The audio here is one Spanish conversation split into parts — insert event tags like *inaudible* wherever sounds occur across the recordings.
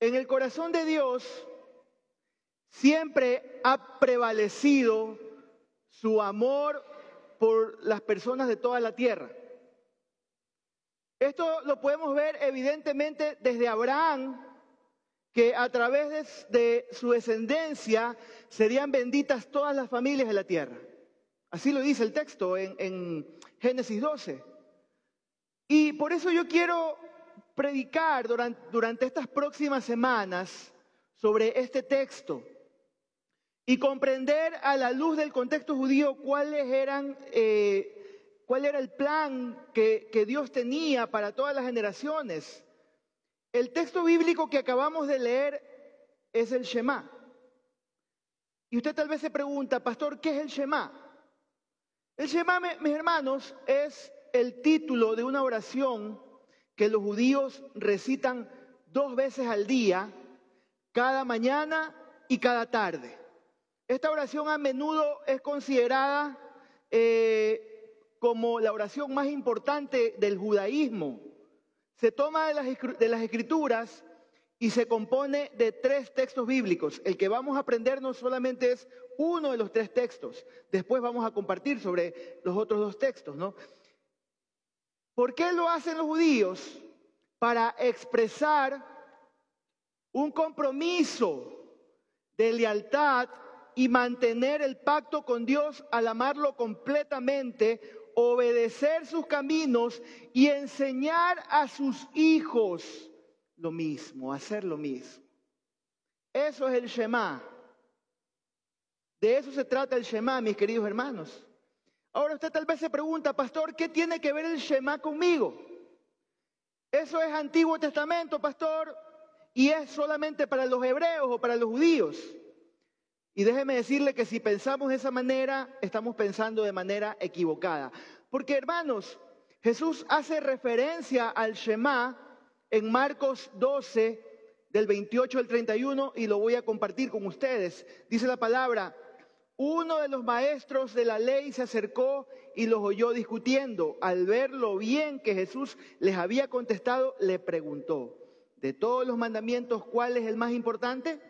En el corazón de Dios siempre ha prevalecido su amor por las personas de toda la tierra. Esto lo podemos ver evidentemente desde Abraham, que a través de, su descendencia serían benditas todas las familias de la tierra. Así lo dice el texto en, en Génesis 12. Y por eso yo quiero predicar durante, estas próximas semanas sobre este texto y comprender a la luz del contexto judío cuáles eran, eh, cuál era el plan que, que Dios tenía para todas las generaciones. El texto bíblico que acabamos de leer es el Shema. Y usted tal vez se pregunta, pastor, ¿qué es el Shema? El Shema, mis hermanos, es el título de una oración que los judíos recitan dos veces al día, cada mañana y cada tarde. Esta oración a menudo es considerada eh, como la oración más importante del judaísmo. Se toma de las, de las escrituras y se compone de tres textos bíblicos. El que vamos a aprender no solamente es uno de los tres textos, después vamos a compartir sobre los otros dos textos, ¿no? ¿Por qué lo hacen los judíos? Para expresar un compromiso de lealtad y mantener el pacto con Dios al amarlo completamente, obedecer sus caminos y enseñar a sus hijos lo mismo, hacer lo mismo. Eso es el Shema. De eso se trata el Shema, mis queridos hermanos. Ahora usted tal vez se pregunta, pastor, ¿qué tiene que ver el Shema conmigo? Eso es Antiguo Testamento, pastor, y es solamente para los hebreos o para los judíos. Y déjeme decirle que si pensamos de esa manera, estamos pensando de manera equivocada. Porque hermanos, Jesús hace referencia al Shema en Marcos 12, del 28 al 31, y lo voy a compartir con ustedes. Dice la palabra, uno de los maestros de la ley se acercó y los oyó discutiendo. Al ver lo bien que Jesús les había contestado, le preguntó, de todos los mandamientos, ¿cuál es el más importante?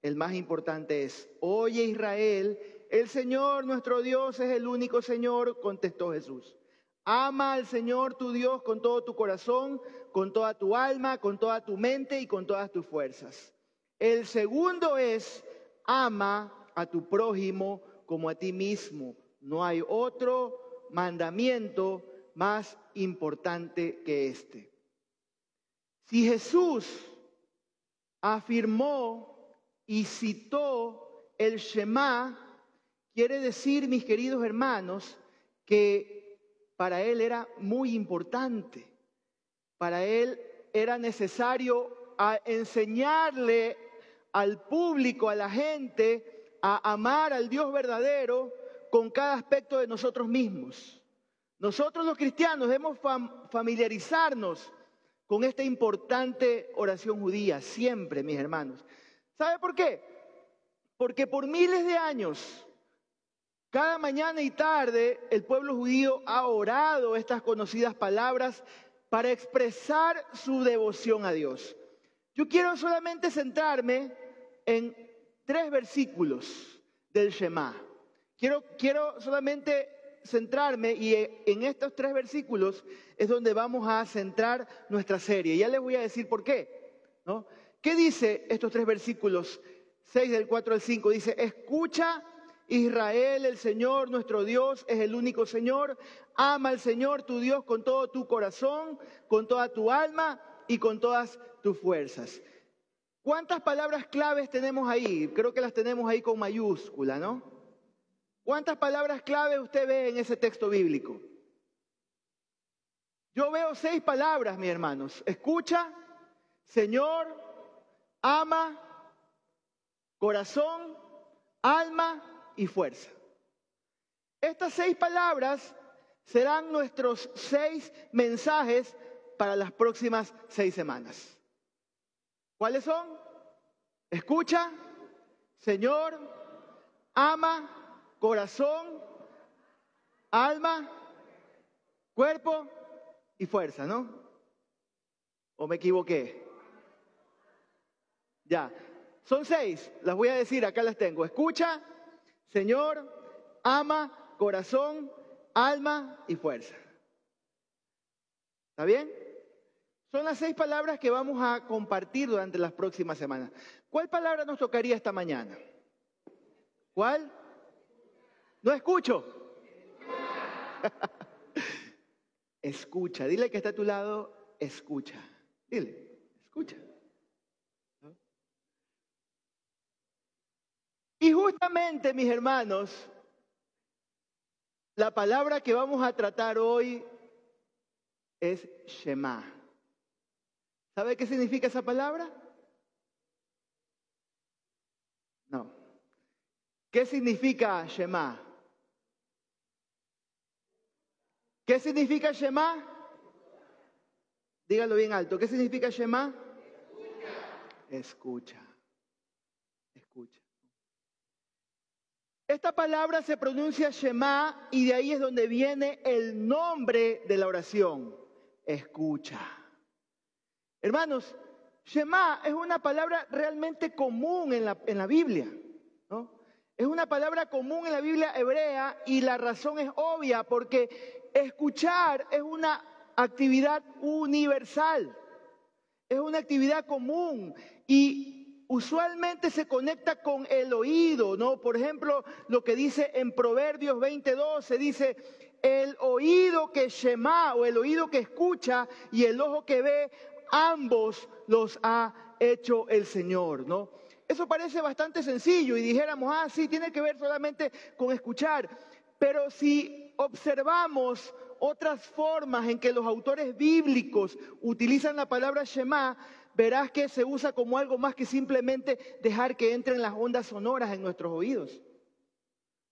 El más importante es, oye Israel, el Señor nuestro Dios es el único Señor, contestó Jesús. Ama al Señor tu Dios con todo tu corazón, con toda tu alma, con toda tu mente y con todas tus fuerzas. El segundo es, ama a tu prójimo como a ti mismo. No hay otro mandamiento más importante que este. Si Jesús afirmó y citó el Shema, quiere decir, mis queridos hermanos, que para él era muy importante, para él era necesario enseñarle al público, a la gente, a amar al Dios verdadero con cada aspecto de nosotros mismos. Nosotros los cristianos debemos familiarizarnos con esta importante oración judía, siempre, mis hermanos. ¿Sabe por qué? Porque por miles de años, cada mañana y tarde, el pueblo judío ha orado estas conocidas palabras para expresar su devoción a Dios. Yo quiero solamente centrarme en tres versículos del Shema. Quiero, quiero solamente centrarme y en estos tres versículos es donde vamos a centrar nuestra serie. Ya les voy a decir por qué. ¿no? ¿Qué dice estos tres versículos? 6 del 4 al 5 dice, escucha Israel, el Señor nuestro Dios es el único Señor. Ama al Señor tu Dios con todo tu corazón, con toda tu alma y con todas tus fuerzas. ¿Cuántas palabras claves tenemos ahí? Creo que las tenemos ahí con mayúscula, ¿no? ¿Cuántas palabras claves usted ve en ese texto bíblico? Yo veo seis palabras, mis hermanos. Escucha, Señor, ama, corazón, alma y fuerza. Estas seis palabras serán nuestros seis mensajes para las próximas seis semanas. ¿Cuáles son? Escucha, Señor, ama, corazón, alma, cuerpo y fuerza, ¿no? ¿O me equivoqué? Ya. Son seis. Las voy a decir, acá las tengo. Escucha, Señor, ama, corazón, alma y fuerza. ¿Está bien? Son las seis palabras que vamos a compartir durante las próximas semanas. ¿Cuál palabra nos tocaría esta mañana? ¿Cuál? No escucho. *laughs* escucha. Dile que está a tu lado, escucha. Dile, escucha. Y justamente, mis hermanos, la palabra que vamos a tratar hoy es Shema. ¿Sabe qué significa esa palabra? No. ¿Qué significa Shema? ¿Qué significa Shema? Dígalo bien alto. ¿Qué significa Shema? Escucha. Escucha. Esta palabra se pronuncia Shema y de ahí es donde viene el nombre de la oración. Escucha. Hermanos, Shema es una palabra realmente común en la, Biblia. ¿no? Es una palabra común en la Biblia hebrea y la razón es obvia porque escuchar es una actividad universal. Es una actividad común y usualmente se conecta con el oído, ¿no? Por ejemplo, lo que dice en Proverbios 22, se dice, el oído que shema o el oído que escucha y el ojo que ve, ambos los ha hecho el Señor, ¿no? Eso parece bastante sencillo y dijéramos, ah, sí, tiene que ver solamente con escuchar. Pero si observamos otras formas en que los autores bíblicos utilizan la palabra Shema, verás que se usa como algo más que simplemente dejar que entren las ondas sonoras en nuestros oídos.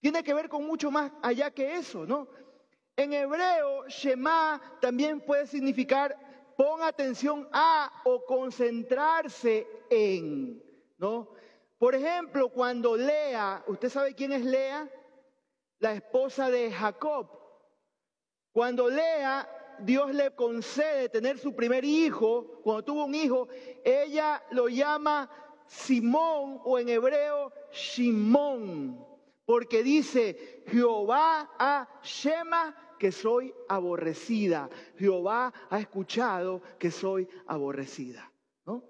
Tiene que ver con mucho más allá que eso, ¿no? En hebreo, Shema también puede significar pon atención a o concentrarse en, ¿no? Por ejemplo, cuando Lea, ¿usted sabe quién es Lea? La esposa de Jacob. Cuando Lea Dios le concede tener su primer hijo, cuando tuvo un hijo, ella lo llama Simón o en hebreo Shimón, porque dice, Jehová ha Shema que soy aborrecida. Jehová ha escuchado que soy aborrecida. ¿no?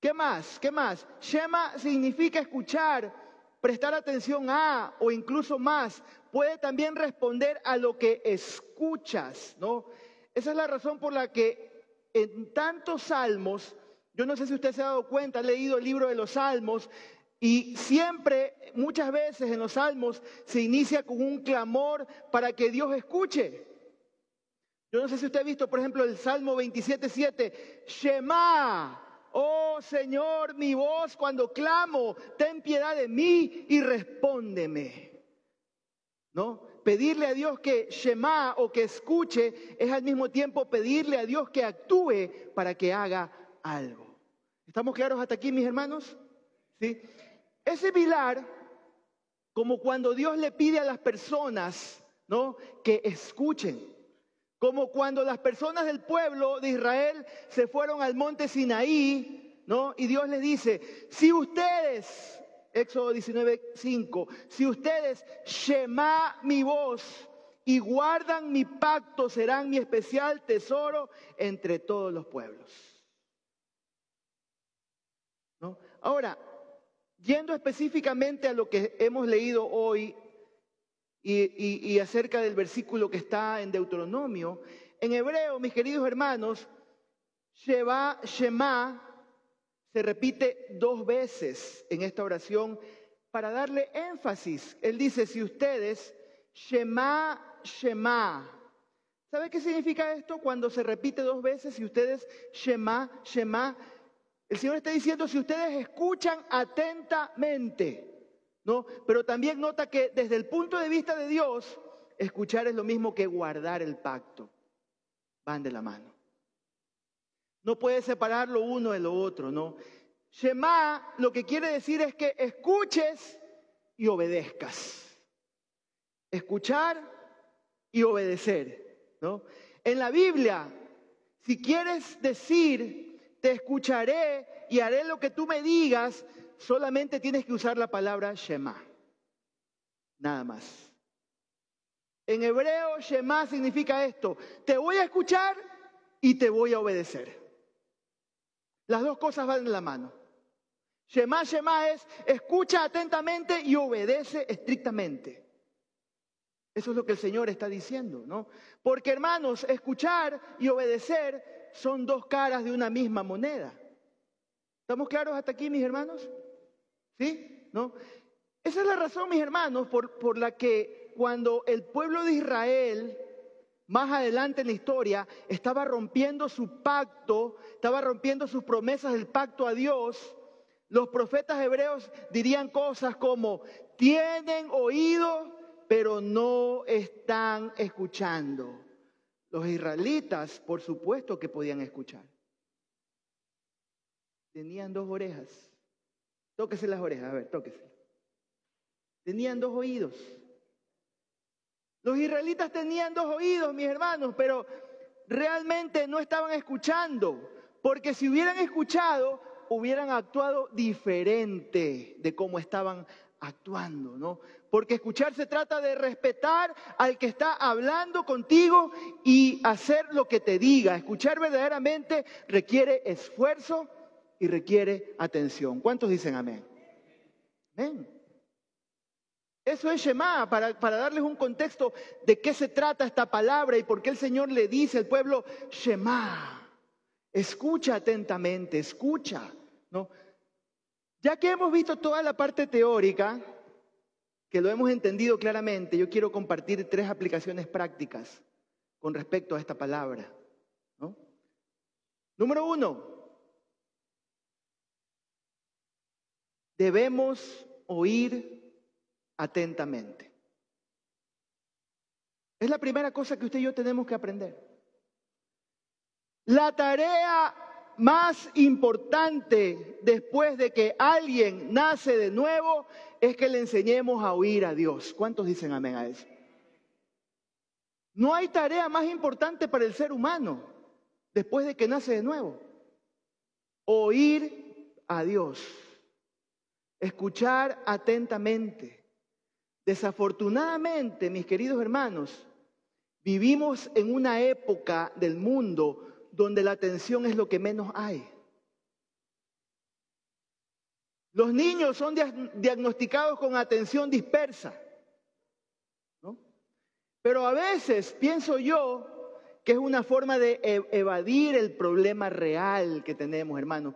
¿Qué más? ¿Qué más? Shema significa escuchar, prestar atención a o incluso más, puede también responder a lo que escuchas, ¿no? Esa es la razón por la que en tantos salmos, yo no sé si usted se ha dado cuenta, ha leído el libro de los salmos y siempre, muchas veces en los salmos, se inicia con un clamor para que Dios escuche. Yo no sé si usted ha visto, por ejemplo, el Salmo 27.7, Shema, oh Señor, mi voz cuando clamo, ten piedad de mí y respóndeme. ¿no? Pedirle a Dios que shema o que escuche es al mismo tiempo pedirle a Dios que actúe para que haga algo. ¿Estamos claros hasta aquí, mis hermanos? ¿Sí? Es similar como cuando Dios le pide a las personas, ¿no? Que escuchen. Como cuando las personas del pueblo de Israel se fueron al monte Sinaí, ¿no? Y Dios les dice, si ustedes Éxodo 19, 5. Si ustedes shema mi voz y guardan mi pacto, serán mi especial tesoro entre todos los pueblos. ¿No? Ahora, yendo específicamente a lo que hemos leído hoy y, acerca del versículo que está en Deuteronomio, en hebreo, mis queridos hermanos, Shema, Shema se repite dos veces en esta oración para darle énfasis. Él dice, si ustedes, Shema, Shema. ¿Sabe qué significa esto cuando se repite dos veces? Si ustedes, Shema, Shema. El Señor está diciendo, si ustedes escuchan atentamente, ¿no? Pero también nota que desde el punto de vista de Dios, escuchar es lo mismo que guardar el pacto. Van de la mano. No puedes separar lo uno de lo otro, ¿no? Shema lo que quiere decir es que escuches y obedezcas. Escuchar y obedecer, ¿no? En la Biblia, si quieres decir, te escucharé y haré lo que tú me digas, solamente tienes que usar la palabra Shema. Nada más. En hebreo, Shema significa esto, te voy a escuchar y te voy a obedecer. Las dos cosas van en la mano. Shema, Shema es escucha atentamente y obedece estrictamente. Eso es lo que el Señor está diciendo, ¿no? Porque hermanos, escuchar y obedecer son dos caras de una misma moneda. ¿Estamos claros hasta aquí, mis hermanos? ¿Sí? ¿No? Esa es la razón, mis hermanos, por, por la que cuando el pueblo de Israel, más adelante en la historia, estaba rompiendo su pacto, estaba rompiendo sus promesas del pacto a Dios, los profetas hebreos dirían cosas como, tienen oído, pero no están escuchando. Los israelitas, por supuesto que podían escuchar. Tenían dos orejas. Tóquese las orejas, a ver, tóquese. Tenían dos oídos. Los israelitas tenían dos oídos, mis hermanos, pero realmente no estaban escuchando, porque si hubieran escuchado, hubieran actuado diferente de cómo estaban actuando, ¿no? Porque escuchar se trata de respetar al que está hablando contigo y hacer lo que te diga. Escuchar verdaderamente requiere esfuerzo y requiere atención. ¿Cuántos dicen amén? Amén. Eso es Shema, para, para, darles un contexto de qué se trata esta palabra y por qué el Señor le dice al pueblo, Shema, escucha atentamente, escucha, ¿no? Ya que hemos visto toda la parte teórica, que lo hemos entendido claramente, yo quiero compartir tres aplicaciones prácticas con respecto a esta palabra. Número uno, debemos oír atentamente. Es la primera cosa que usted y yo tenemos que aprender. La tarea más importante después de que alguien nace de nuevo es que le enseñemos a oír a Dios. ¿Cuántos dicen amén a eso? No hay tarea más importante para el ser humano después de que nace de nuevo. Oír a Dios. Escuchar atentamente. Desafortunadamente, mis queridos hermanos, vivimos en una época del mundo donde la atención es lo que menos hay. Los niños son diagnosticados con atención dispersa. ¿no? Pero a veces pienso yo que es una forma de e-, evadir el problema real que tenemos, hermanos.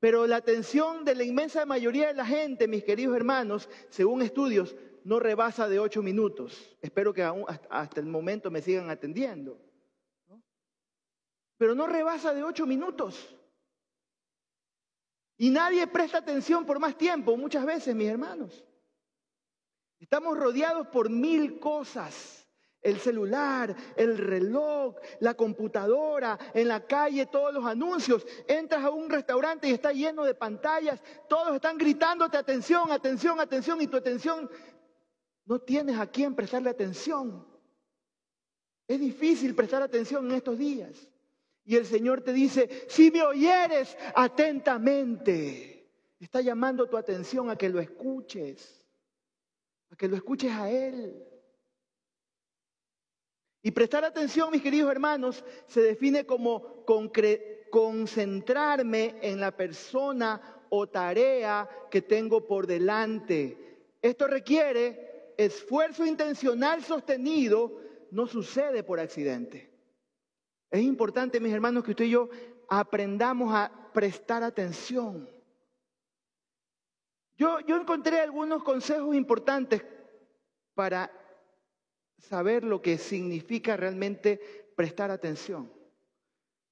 pero la atención de la inmensa mayoría de la gente, mis queridos hermanos, según estudios, no rebasa de ocho minutos. Espero que hasta el momento me sigan atendiendo pero no rebasa de ocho minutos. Y nadie presta atención por más tiempo, muchas veces, mis hermanos. Estamos rodeados por mil cosas. El celular, el reloj, la computadora, en la calle todos los anuncios. Entras a un restaurante y está lleno de pantallas. Todos están gritándote atención, atención, atención. Y tu atención no tienes a quién prestarle atención. Es difícil prestar atención en estos días. Y el Señor te dice, si me oyeres atentamente, está llamando tu atención a que lo escuches, a que lo escuches a Él. Y prestar atención, mis queridos hermanos, se define como concentrarme en la persona o tarea que tengo por delante. Esto requiere esfuerzo intencional sostenido, no sucede por accidente. Es importante, mis hermanos, que usted y yo aprendamos a prestar atención. Yo, encontré algunos consejos importantes para saber lo que significa realmente prestar atención.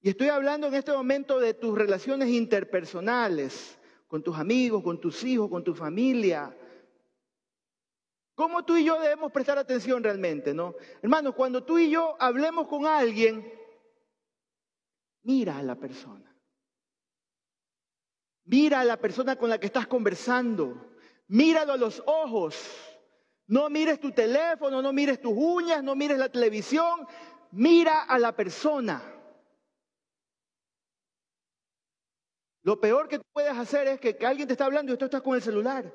Y estoy hablando en este momento de tus relaciones interpersonales, con tus amigos, con tus hijos, con tu familia. ¿Cómo tú y yo debemos prestar atención realmente, no? Hermanos, cuando tú y yo hablemos con alguien, Mira a la persona. Mira a la persona con la que estás conversando. Míralo a los ojos. No mires tu teléfono, no mires tus uñas, no mires la televisión. Mira a la persona. Lo peor que puedes hacer es que, que alguien te está hablando y tú estás con el celular.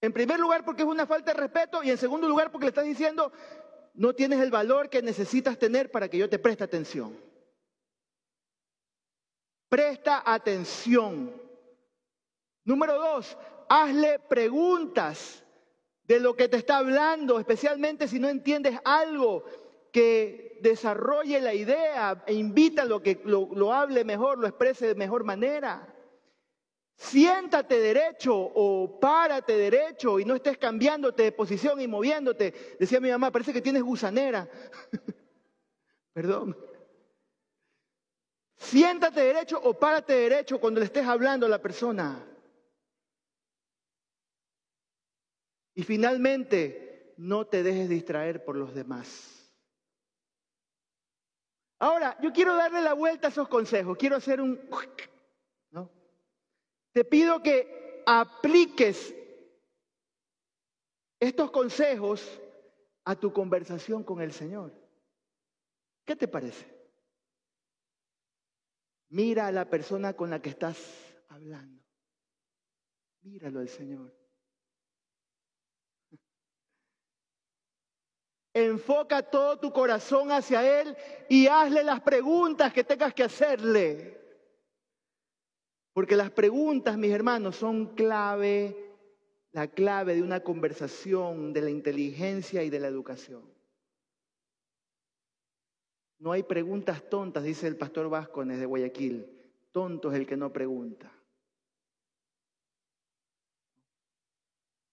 En primer lugar, porque es una falta de respeto y en segundo lugar, porque le estás diciendo, no tienes el valor que necesitas tener para que yo te preste atención. Presta atención. Número dos, hazle preguntas de lo que te está hablando, especialmente si no entiendes algo que desarrolle la idea e invita a lo que lo, lo hable mejor, lo exprese de mejor manera. Siéntate derecho o párate derecho y no estés cambiándote de posición y moviéndote. Decía mi mamá, parece que tienes gusanera. *laughs* Perdón. Siéntate derecho o párate derecho cuando le estés hablando a la persona. Y finalmente, no te dejes distraer por los demás. Ahora, yo quiero darle la vuelta a esos consejos. Quiero hacer un te pido que apliques estos consejos a tu conversación con el Señor. ¿Qué te parece? Mira a la persona con la que estás hablando. Míralo al Señor. *laughs* Enfoca todo tu corazón hacia Él y hazle las preguntas que tengas que hacerle. Porque las preguntas, mis hermanos, son clave, la clave de una conversación, de la inteligencia y de la educación. No hay preguntas tontas, dice el pastor Vázquez de Guayaquil. Tonto es el que no pregunta.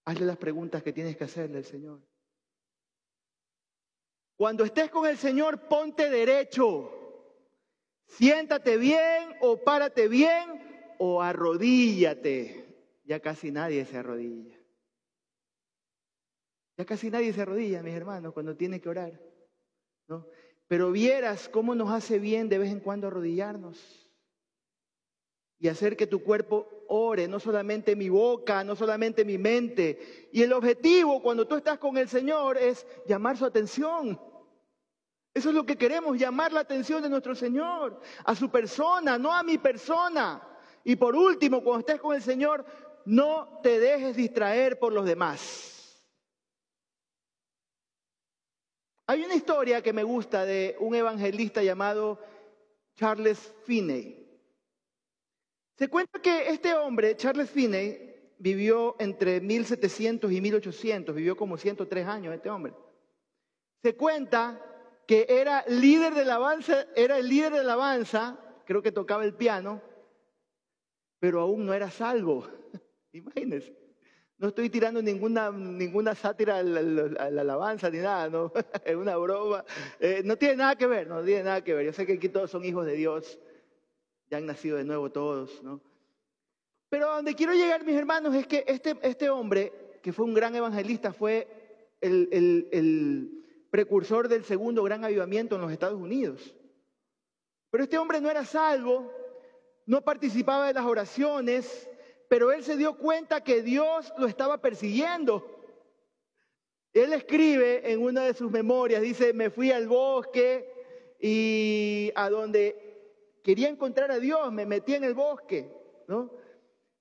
Hazle las preguntas que tienes que hacerle al Señor. Cuando estés con el Señor, ponte derecho. Siéntate bien o párate bien o arrodíllate. Ya casi nadie se arrodilla. Ya casi nadie se arrodilla, mis hermanos, cuando tiene que orar. ¿no? Pero vieras cómo nos hace bien de vez en cuando arrodillarnos y hacer que tu cuerpo ore, no solamente mi boca, no solamente mi mente. Y el objetivo cuando tú estás con el Señor es llamar su atención. Eso es lo que queremos, llamar la atención de nuestro Señor, a su persona, no a mi persona. Y por último, cuando estés con el Señor, no te dejes distraer por los demás. Hay una historia que me gusta de un evangelista llamado Charles Finney. Se cuenta que este hombre, Charles Finney, vivió entre 1700 y 1800, vivió como 103 años este hombre. Se cuenta que era líder de alabanza, era el líder de alabanza, creo que tocaba el piano, pero aún no era salvo. *laughs* Imagínense. No estoy tirando ninguna, ninguna sátira a la, alabanza ni nada, ¿no? *laughs* es una broma. Eh, no tiene nada que ver, no tiene nada que ver. Yo sé que aquí todos son hijos de Dios, ya han nacido de nuevo todos, ¿no? Pero donde quiero llegar, mis hermanos, es que este, este hombre, que fue un gran evangelista, fue el, el, el precursor del segundo gran avivamiento en los Estados Unidos. Pero este hombre no era salvo, no participaba de las oraciones, pero él se dio cuenta que Dios lo estaba persiguiendo. Él escribe en una de sus memorias, dice, me fui al bosque y a donde quería encontrar a Dios, me metí en el bosque, ¿no?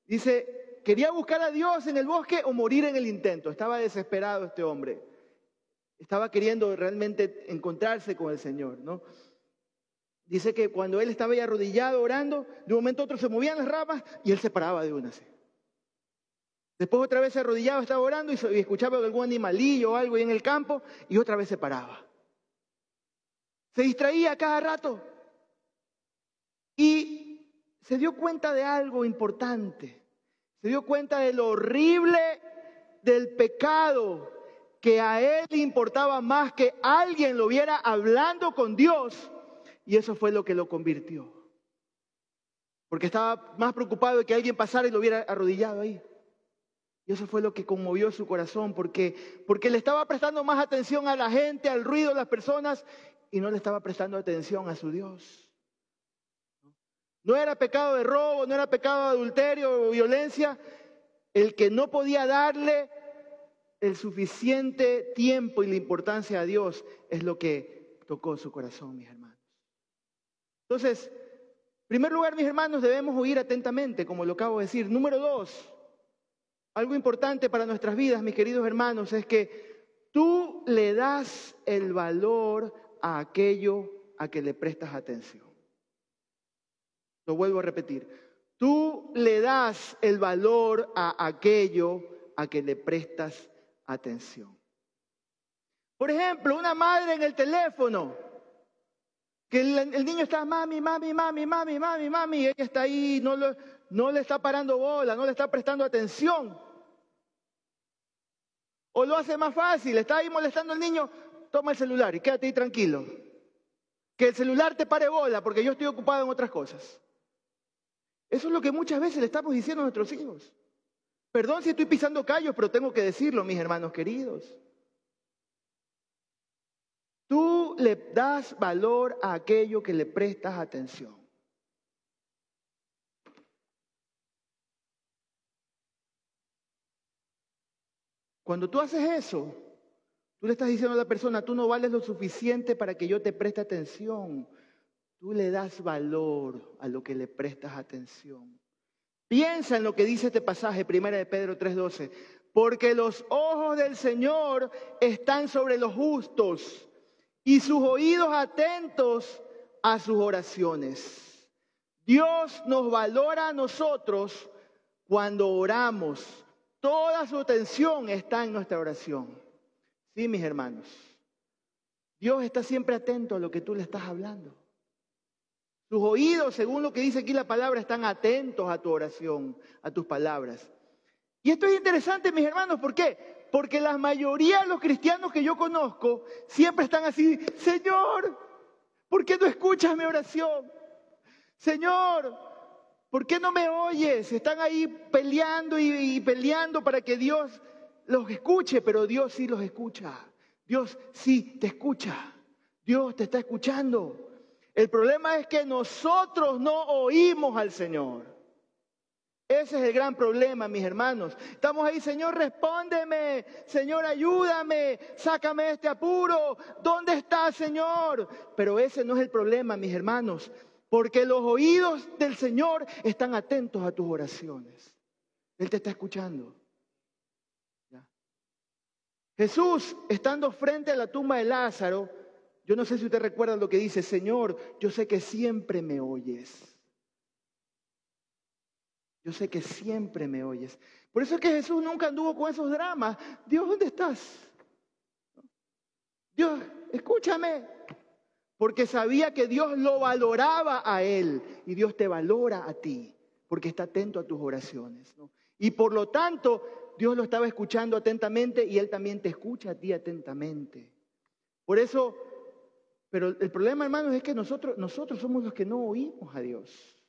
Dice, quería buscar a Dios en el bosque o morir en el intento. Estaba desesperado este hombre. Estaba queriendo realmente encontrarse con el Señor, ¿no? Dice que cuando él estaba ahí arrodillado orando, de un momento a otro se movían las ramas y él se paraba de una. Así. Después otra vez se arrodillaba, estaba orando y, escuchaba algún animalillo o algo ahí en el campo y otra vez se paraba. Se distraía cada rato y se dio cuenta de algo importante. Se dio cuenta de lo horrible del pecado que a él le importaba más que alguien lo viera hablando con Dios y eso fue lo que lo convirtió. Porque estaba más preocupado de que alguien pasara y lo hubiera arrodillado ahí. Y eso fue lo que conmovió su corazón, porque, porque le estaba prestando más atención a la gente, al ruido de las personas, y no le estaba prestando atención a su Dios. No era pecado de robo, no era pecado de adulterio o violencia. El que no podía darle el suficiente tiempo y la importancia a Dios es lo que tocó su corazón, mis hermanos. Entonces, primer lugar, mis hermanos, debemos oír atentamente, como lo acabo de decir. Número dos, algo importante para nuestras vidas, mis queridos hermanos, es que tú le das el valor a aquello a que le prestas atención. Lo vuelvo a repetir. Tú le das el valor a aquello a que le prestas atención. Por ejemplo, una madre en el teléfono, que el, niño está mami, mami, mami, mami, mami, mami, y ella está ahí, no, no le está parando bola, no le está prestando atención. O lo hace más fácil, está ahí molestando al niño, toma el celular y quédate ahí tranquilo. Que el celular te pare bola porque yo estoy ocupado en otras cosas. Eso es lo que muchas veces le estamos diciendo a nuestros hijos. Perdón si estoy pisando callos, pero tengo que decirlo, mis hermanos queridos. Le das valor a aquello que le prestas atención. Cuando tú haces eso, tú le estás diciendo a la persona, tú no vales lo suficiente para que yo te preste atención. Tú le das valor a lo que le prestas atención. Piensa en lo que dice este pasaje, primera de Pedro 3:12, porque los ojos del Señor están sobre los justos y sus oídos atentos a sus oraciones. Dios nos valora a nosotros cuando oramos. Toda su atención está en nuestra oración. Sí, mis hermanos. Dios está siempre atento a lo que tú le estás hablando. Tus oídos, según lo que dice aquí la palabra, están atentos a tu oración, a tus palabras. Y esto es interesante, mis hermanos, ¿por qué? Porque la mayoría de los cristianos que yo conozco siempre están así, Señor, ¿por qué no escuchas mi oración? Señor, ¿por qué no me oyes? Están ahí peleando y, peleando para que Dios los escuche, pero Dios sí los escucha. Dios sí te escucha. Dios te está escuchando. El problema es que nosotros no oímos al Señor. Ese es el gran problema, mis hermanos. Estamos ahí, Señor, respóndeme, Señor, ayúdame, sácame de este apuro. ¿Dónde está, Señor? Pero ese no es el problema, mis hermanos, porque los oídos del Señor están atentos a tus oraciones. Él te está escuchando. Jesús, estando frente a la tumba de Lázaro, yo no sé si usted recuerda lo que dice, Señor, yo sé que siempre me oyes. Yo sé que siempre me oyes. Por eso es que Jesús nunca anduvo con esos dramas. Dios, ¿dónde estás? Dios, escúchame. Porque sabía que Dios lo valoraba a él y Dios te valora a ti porque está atento a tus oraciones. Y por lo tanto, Dios lo estaba escuchando atentamente y Él también te escucha a ti atentamente. Por eso, pero el problema, hermanos, es que nosotros, nosotros somos los que no oímos a Dios.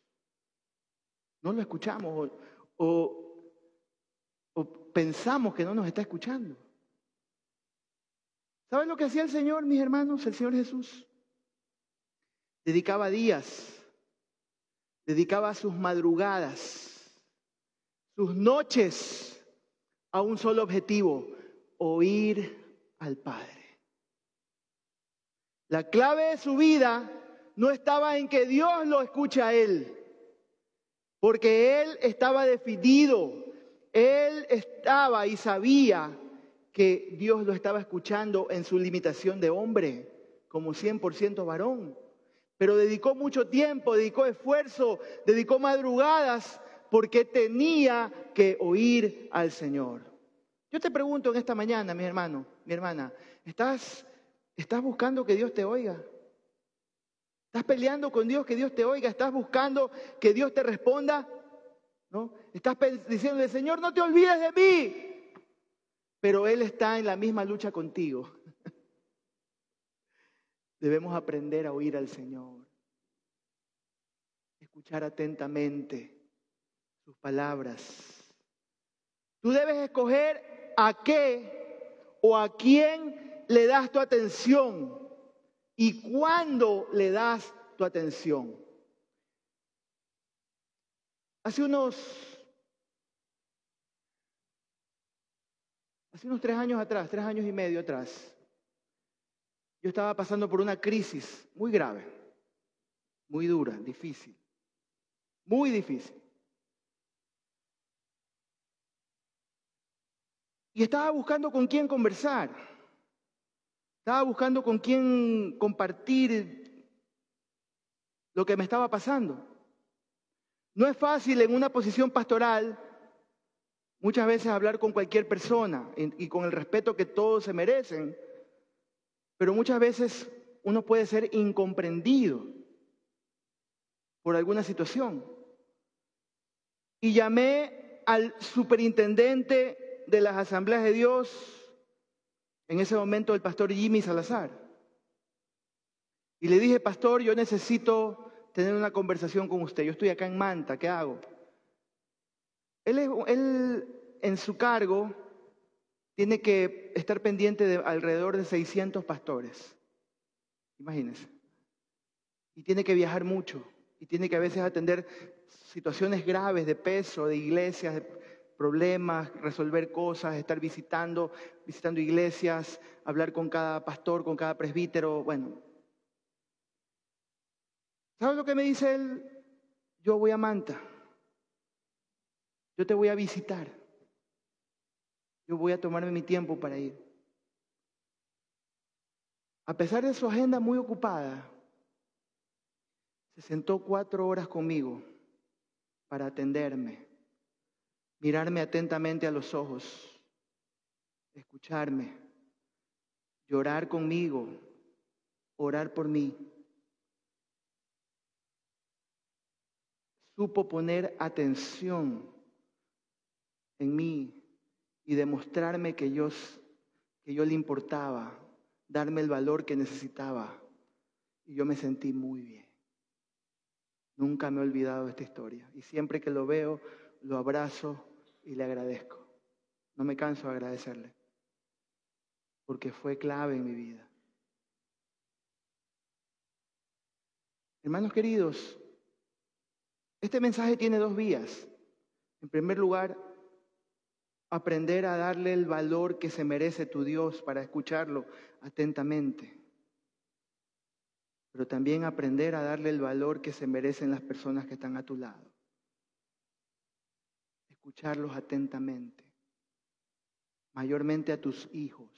No lo escuchamos o, pensamos que no nos está escuchando. ¿Saben lo que hacía el Señor, mis hermanos? El Señor Jesús dedicaba días, dedicaba sus madrugadas, sus noches a un solo objetivo, oír al Padre. La clave de su vida no estaba en que Dios lo escuche a Él, porque él estaba definido, él estaba y sabía que Dios lo estaba escuchando en su limitación de hombre, como 100% varón. Pero dedicó mucho tiempo, dedicó esfuerzo, dedicó madrugadas, porque tenía que oír al Señor. Yo te pregunto en esta mañana, mi hermano, mi hermana, ¿estás, estás buscando que Dios te oiga? Estás peleando con Dios que Dios te oiga, estás buscando que Dios te responda, ¿no? Estás diciéndole, Señor, no te olvides de mí. Pero Él está en la misma lucha contigo. *laughs* Debemos aprender a oír al Señor, escuchar atentamente sus palabras. Tú debes escoger a qué o a quién le das tu atención y cuándo le das tu atención. Hace unos, hace unos tres años atrás, tres años y medio atrás, yo estaba pasando por una crisis muy grave, muy dura, difícil. Muy difícil. Y estaba buscando con quién conversar. Estaba buscando con quién compartir lo que me estaba pasando. No es fácil en una posición pastoral muchas veces hablar con cualquier persona y con el respeto que todos se merecen, pero muchas veces uno puede ser incomprendido por alguna situación. Y llamé al superintendente de las asambleas de Dios, en ese momento el pastor Jimmy Salazar. Y le dije, pastor, yo necesito tener una conversación con usted. Yo estoy acá en Manta, ¿qué hago? Él, él en su cargo tiene que estar pendiente de alrededor de 600 pastores. Imagínense. Y tiene que viajar mucho. Y tiene que a veces atender situaciones graves de peso, de iglesias, de problemas, resolver cosas, estar visitando, visitando iglesias, hablar con cada pastor, con cada presbítero. Bueno, ¿sabes lo que me dice él? Yo voy a Manta. Yo te voy a visitar. Yo voy a tomarme mi tiempo para ir. A pesar de su agenda muy ocupada, se sentó cuatro horas conmigo para atenderme, mirarme atentamente a los ojos, escucharme, llorar conmigo, orar por mí. Supo poner atención en mí y demostrarme que yo, que yo le importaba, darme el valor que necesitaba. Y yo me sentí muy bien. Nunca me he olvidado de esta historia. Y siempre que lo veo, lo abrazo y le agradezco. No me canso de agradecerle. Porque fue clave en mi vida. Hermanos queridos, este mensaje tiene dos vías. En primer lugar, aprender a darle el valor que se merece tu Dios para escucharlo atentamente. Pero también aprender a darle el valor que se merecen las personas que están a tu lado. Escucharlos atentamente. Mayormente a tus hijos,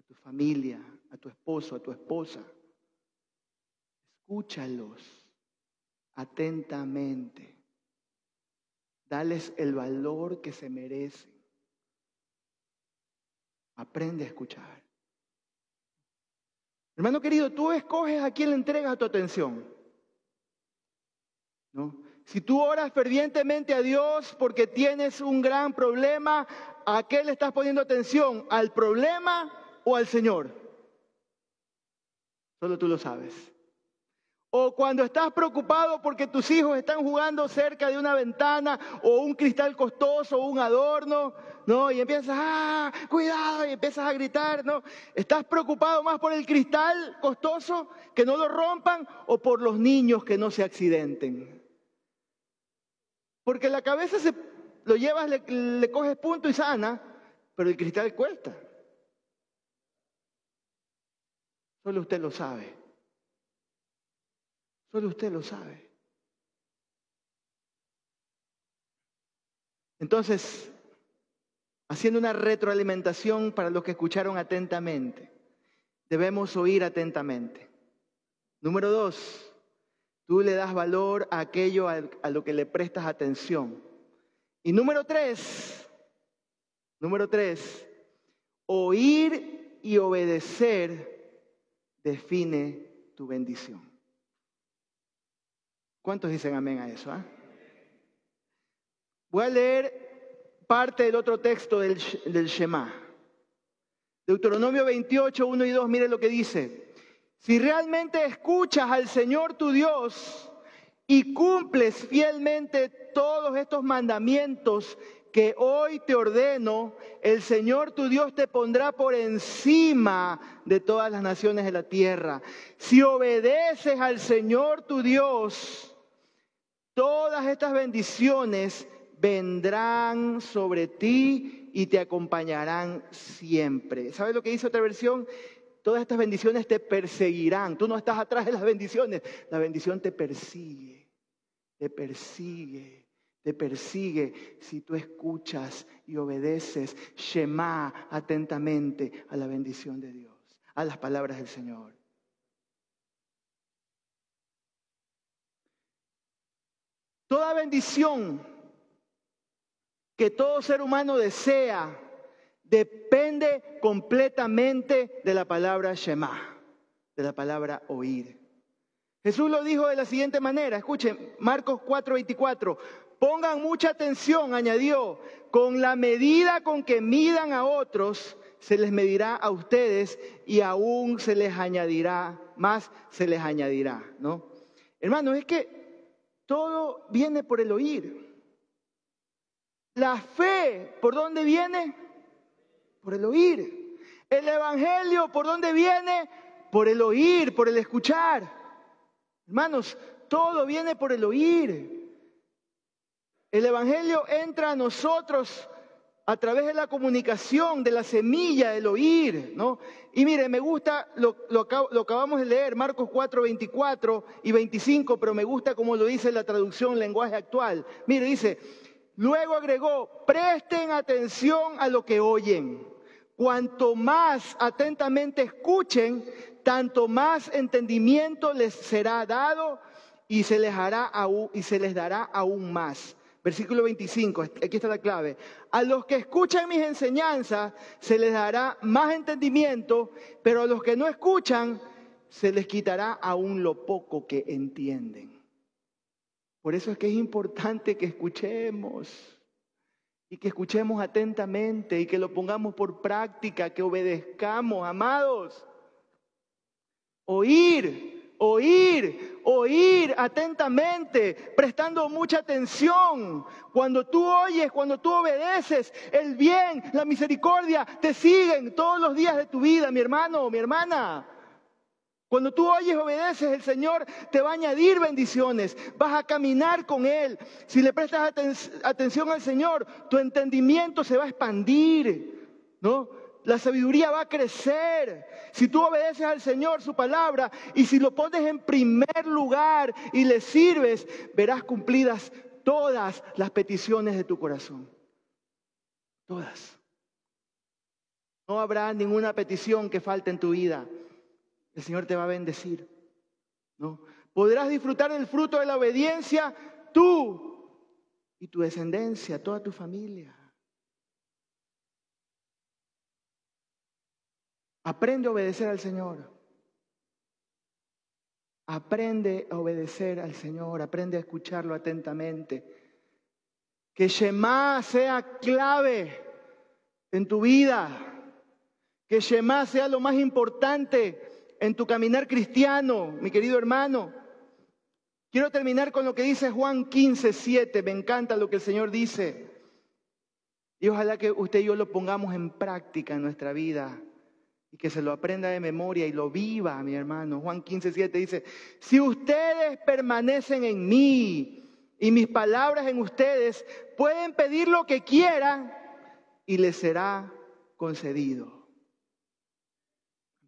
a tu familia, a tu esposo, a tu esposa. Escúchalos atentamente. Dales el valor que se merecen. Aprende a escuchar. Hermano querido, tú escoges a quién le entregas tu atención. ¿No? Si tú oras fervientemente a Dios porque tienes un gran problema, ¿a qué le estás poniendo atención? ¿Al problema o al Señor? Solo tú lo sabes. O cuando estás preocupado porque tus hijos están jugando cerca de una ventana o un cristal costoso o un adorno, ¿no? Y empiezas, ah, cuidado, y empiezas a gritar, ¿no? ¿Estás preocupado más por el cristal costoso, que no lo rompan, o por los niños que no se accidenten? Porque la cabeza se, lo llevas, le, le coges punto y sana, pero el cristal cuesta. Solo usted lo sabe. Solo usted lo sabe. Entonces, haciendo una retroalimentación para los que escucharon atentamente, debemos oír atentamente. Número dos, tú le das valor a aquello a, lo que le prestas atención. Y número tres, número tres, oír y obedecer define tu bendición. ¿Cuántos dicen amén a eso? Ah? Voy a leer parte del otro texto del, del Shema. Deuteronomio 28, 1 y 2, mire lo que dice. Si realmente escuchas al Señor tu Dios y cumples fielmente todos estos mandamientos que hoy te ordeno, el Señor tu Dios te pondrá por encima de todas las naciones de la tierra. Si obedeces al Señor tu Dios, Todas estas bendiciones vendrán sobre ti y te acompañarán siempre. ¿Sabes lo que dice otra versión? Todas estas bendiciones te perseguirán. Tú no estás atrás de las bendiciones, la bendición te persigue. te persigue, te persigue si tú escuchas y obedeces Shema atentamente a la bendición de Dios, a las palabras del Señor. Toda bendición que todo ser humano desea depende completamente de la palabra Shema, de la palabra oír. Jesús lo dijo de la siguiente manera, escuchen, Marcos 4:24, pongan mucha atención, añadió, con la medida con que midan a otros, se les medirá a ustedes y aún se les añadirá, más se les añadirá, ¿no? Hermano, es que todo viene por el oír. La fe, ¿por dónde viene? Por el oír. El Evangelio, ¿por dónde viene? Por el oír, por el escuchar. Hermanos, todo viene por el oír. El Evangelio entra a nosotros a través de la comunicación, de la semilla del oír, ¿no? Y mire, me gusta, lo, lo, acabamos de leer, Marcos 4, 24 y 25, pero me gusta como lo dice la traducción lenguaje actual. Mire, dice, luego agregó, presten atención a lo que oyen. Cuanto más atentamente escuchen, tanto más entendimiento les será dado y se les, hará y se les dará aún más. Versículo 25, aquí está la clave. A los que escuchan mis enseñanzas se les dará más entendimiento, pero a los que no escuchan se les quitará aún lo poco que entienden. Por eso es que es importante que escuchemos y que escuchemos atentamente y que lo pongamos por práctica, que obedezcamos, amados. Oír, oír, oír atentamente, prestando mucha atención. Cuando tú oyes, cuando tú obedeces, el bien, la misericordia te siguen todos los días de tu vida, mi hermano, mi hermana. Cuando tú oyes, obedeces, el Señor te va a añadir bendiciones, vas a caminar con Él. Si le prestas atención al Señor, tu entendimiento se va a expandir, ¿no? La sabiduría va a crecer. Si tú obedeces al Señor su palabra y si lo pones en primer lugar y le sirves, verás cumplidas todas las peticiones de tu corazón. Todas. No habrá ninguna petición que falte en tu vida. El Señor te va a bendecir. ¿no? Podrás disfrutar del fruto de la obediencia tú y tu descendencia, toda tu familia. Aprende a obedecer al Señor. Aprende a obedecer al Señor, aprende a escucharlo atentamente. Que Shema sea clave en tu vida. Que Shema sea lo más importante en tu caminar cristiano, mi querido hermano. Quiero terminar con lo que dice Juan 15, 7. Me encanta lo que el Señor dice. Y ojalá que usted y yo lo pongamos en práctica en nuestra vida y que se lo aprenda de memoria y lo viva, mi hermano. Juan 15, 7 dice, si ustedes permanecen en mí y mis palabras en ustedes, pueden pedir lo que quieran y les será concedido.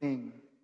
Amén.